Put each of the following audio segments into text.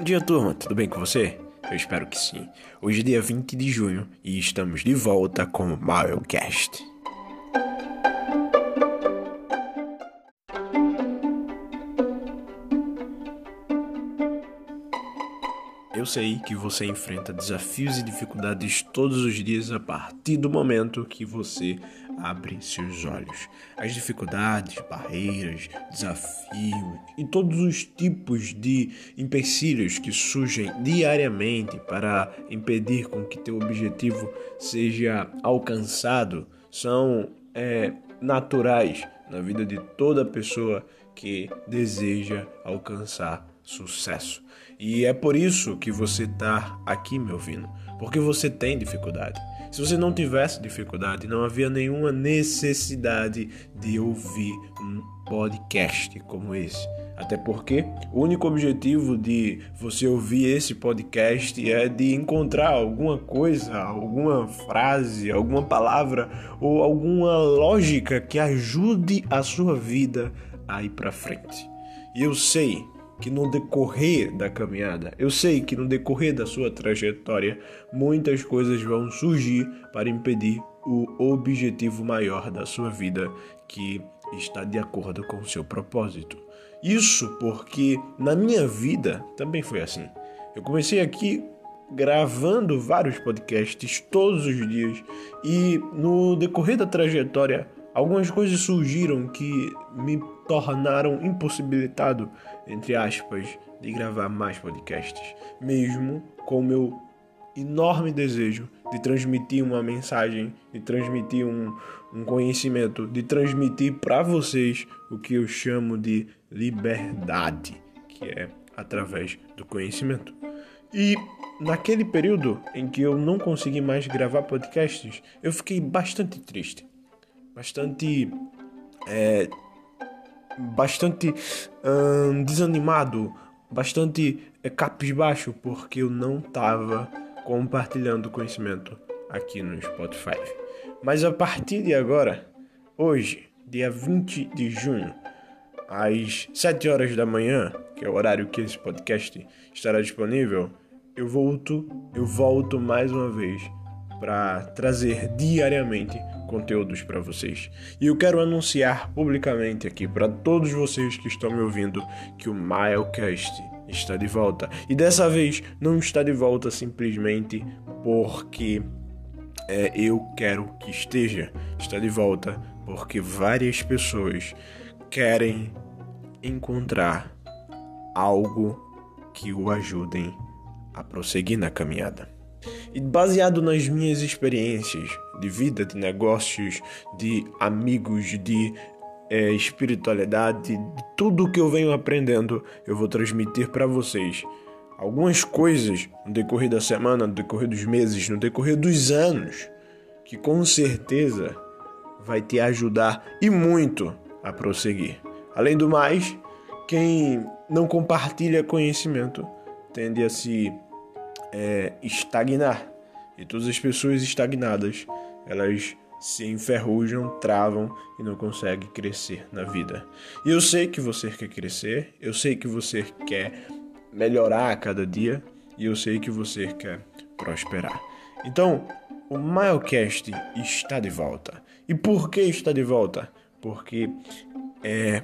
Bom dia, turma. Tudo bem com você? Eu espero que sim. Hoje é dia 20 de junho e estamos de volta com o Milecast. Eu sei que você enfrenta desafios e dificuldades todos os dias a partir do momento que você abre seus olhos. As dificuldades, barreiras, desafios e todos os tipos de empecilhos que surgem diariamente para impedir com que teu objetivo seja alcançado são é, naturais na vida de toda pessoa que deseja alcançar sucesso. E é por isso que você está aqui me ouvindo, porque você tem dificuldade. Se você não tivesse dificuldade, não havia nenhuma necessidade de ouvir um podcast como esse. Até porque o único objetivo de você ouvir esse podcast é de encontrar alguma coisa, alguma frase, alguma palavra ou alguma lógica que ajude a sua vida a ir para frente. E eu sei que no decorrer da caminhada, eu sei que no decorrer da sua trajetória, muitas coisas vão surgir para impedir o objetivo maior da sua vida, que está de acordo com o seu propósito. Isso porque na minha vida também foi assim. Eu comecei aqui gravando vários podcasts todos os dias e no decorrer da trajetória algumas coisas surgiram que me tornaram impossibilitado, entre aspas, de gravar mais podcasts, mesmo com o meu enorme desejo de transmitir uma mensagem, de transmitir um, um conhecimento, de transmitir para vocês o que eu chamo de liberdade, que é através do conhecimento. E naquele período em que eu não consegui mais gravar podcasts, eu fiquei bastante triste bastante é, bastante hum, desanimado, bastante é, capisbaixo, porque eu não estava compartilhando conhecimento aqui no Spotify. Mas a partir de agora, hoje, dia 20 de junho, às 7 horas da manhã, que é o horário que esse podcast estará disponível, eu volto, eu volto mais uma vez para trazer diariamente conteúdos para vocês. E eu quero anunciar publicamente aqui para todos vocês que estão me ouvindo que o Milecast está de volta. E dessa vez não está de volta simplesmente porque é, eu quero que esteja. Está de volta porque várias pessoas querem encontrar algo que o ajudem a prosseguir na caminhada. E baseado nas minhas experiências de vida, de negócios, de amigos, de é, espiritualidade, de tudo que eu venho aprendendo, eu vou transmitir para vocês algumas coisas no decorrer da semana, no decorrer dos meses, no decorrer dos anos, que com certeza vai te ajudar e muito a prosseguir. Além do mais, quem não compartilha conhecimento tende a se é, estagnar. E todas as pessoas estagnadas, elas se enferrujam, travam e não conseguem crescer na vida. E eu sei que você quer crescer, eu sei que você quer melhorar a cada dia e eu sei que você quer prosperar. Então, o Milecast está de volta. E por que está de volta? Porque é,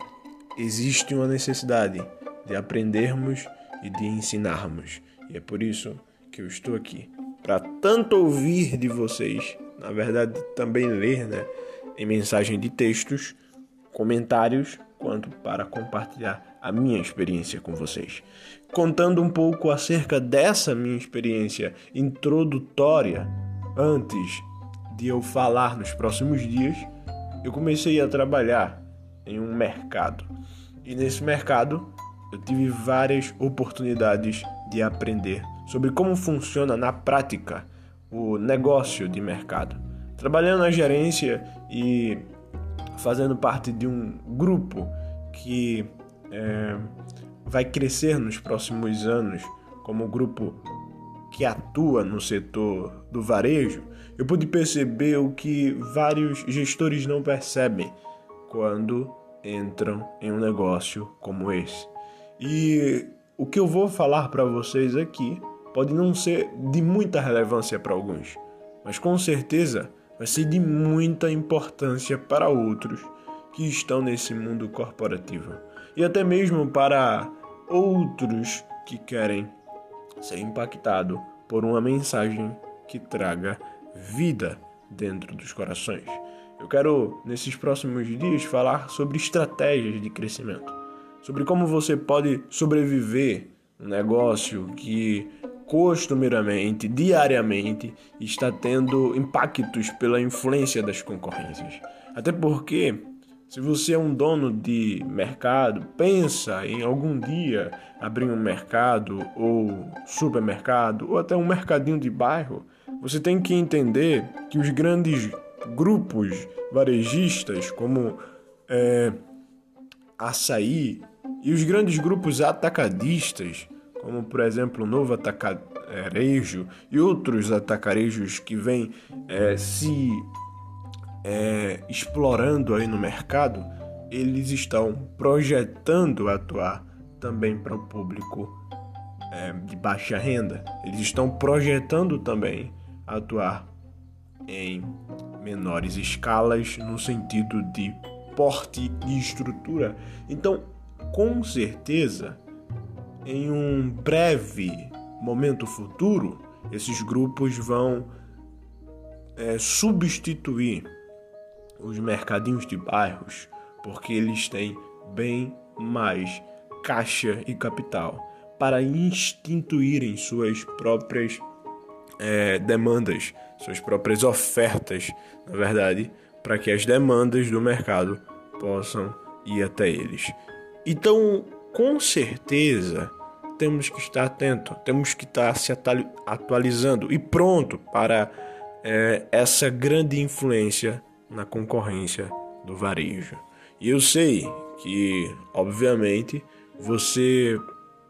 existe uma necessidade de aprendermos e de ensinarmos. E é por isso que eu estou aqui para tanto ouvir de vocês, na verdade também ler, né, em mensagem de textos, comentários, quanto para compartilhar a minha experiência com vocês. Contando um pouco acerca dessa minha experiência introdutória, antes de eu falar nos próximos dias, eu comecei a trabalhar em um mercado. E nesse mercado eu tive várias oportunidades de aprender sobre como funciona na prática o negócio de mercado. Trabalhando na gerência e fazendo parte de um grupo que é, vai crescer nos próximos anos como grupo que atua no setor do varejo, eu pude perceber o que vários gestores não percebem quando entram em um negócio como esse. E o que eu vou falar para vocês aqui pode não ser de muita relevância para alguns, mas com certeza vai ser de muita importância para outros que estão nesse mundo corporativo e até mesmo para outros que querem ser impactados por uma mensagem que traga vida dentro dos corações. Eu quero, nesses próximos dias, falar sobre estratégias de crescimento, sobre como você pode sobreviver um negócio que costumeiramente, diariamente, está tendo impactos pela influência das concorrências. Até porque, se você é um dono de mercado, pensa em algum dia abrir um mercado ou supermercado ou até um mercadinho de bairro, você tem que entender que os grandes grupos varejistas, como é, açaí, e os grandes grupos atacadistas, como por exemplo o Novo Atacarejo e outros atacarejos que vêm é, se é, explorando aí no mercado, eles estão projetando atuar também para o público é, de baixa renda. Eles estão projetando também atuar em menores escalas no sentido de porte e estrutura. Então, com certeza, em um breve momento futuro, esses grupos vão é, substituir os mercadinhos de bairros, porque eles têm bem mais caixa e capital para instituírem suas próprias é, demandas, suas próprias ofertas, na verdade, para que as demandas do mercado possam ir até eles. Então, com certeza, temos que estar atento, temos que estar se atualizando e pronto para é, essa grande influência na concorrência do varejo. E eu sei que, obviamente, você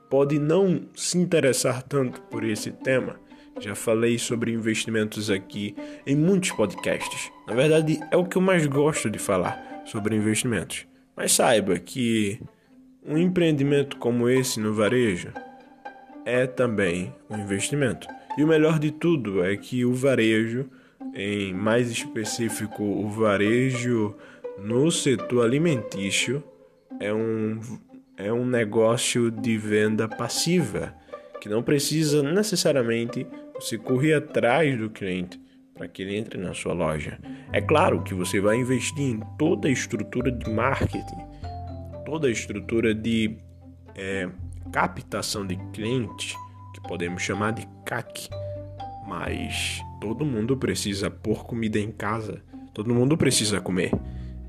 pode não se interessar tanto por esse tema, já falei sobre investimentos aqui em muitos podcasts. Na verdade, é o que eu mais gosto de falar sobre investimentos. Mas saiba que um empreendimento como esse no varejo é também um investimento. E o melhor de tudo é que o varejo, em mais específico o varejo no setor alimentício, é um, é um negócio de venda passiva que não precisa necessariamente você correr atrás do cliente para que ele entre na sua loja. É claro que você vai investir em toda a estrutura de marketing, toda a estrutura de é, captação de clientes, que podemos chamar de CAC, mas todo mundo precisa pôr comida em casa, todo mundo precisa comer.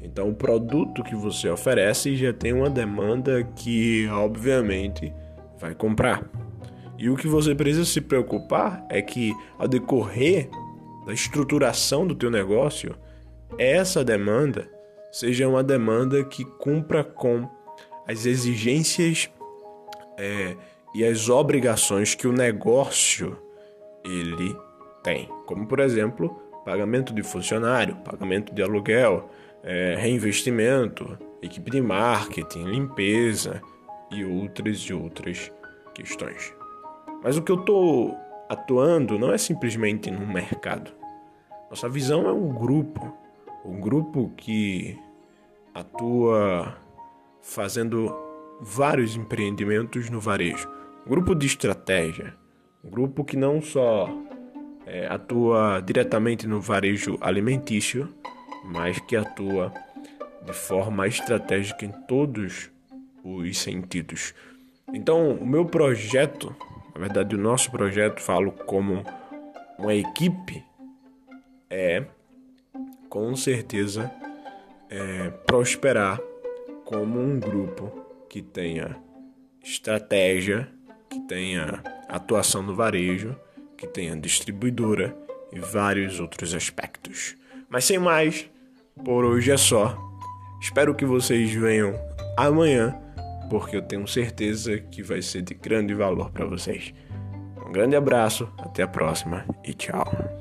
Então, o produto que você oferece já tem uma demanda que, obviamente, vai comprar. E o que você precisa se preocupar é que ao decorrer da estruturação do teu negócio, essa demanda seja uma demanda que cumpra com as exigências é, e as obrigações que o negócio ele tem, como por exemplo pagamento de funcionário, pagamento de aluguel, é, reinvestimento, equipe de marketing, limpeza e outras e outras questões. Mas o que eu estou atuando não é simplesmente no mercado. Nossa visão é um grupo, um grupo que atua fazendo vários empreendimentos no varejo, grupo de estratégia, grupo que não só é, atua diretamente no varejo alimentício, mas que atua de forma estratégica em todos os sentidos. Então, o meu projeto na verdade, o nosso projeto, falo como uma equipe, é com certeza é, prosperar como um grupo que tenha estratégia, que tenha atuação no varejo, que tenha distribuidora e vários outros aspectos. Mas sem mais, por hoje é só. Espero que vocês venham amanhã porque eu tenho certeza que vai ser de grande valor para vocês. Um grande abraço, até a próxima e tchau.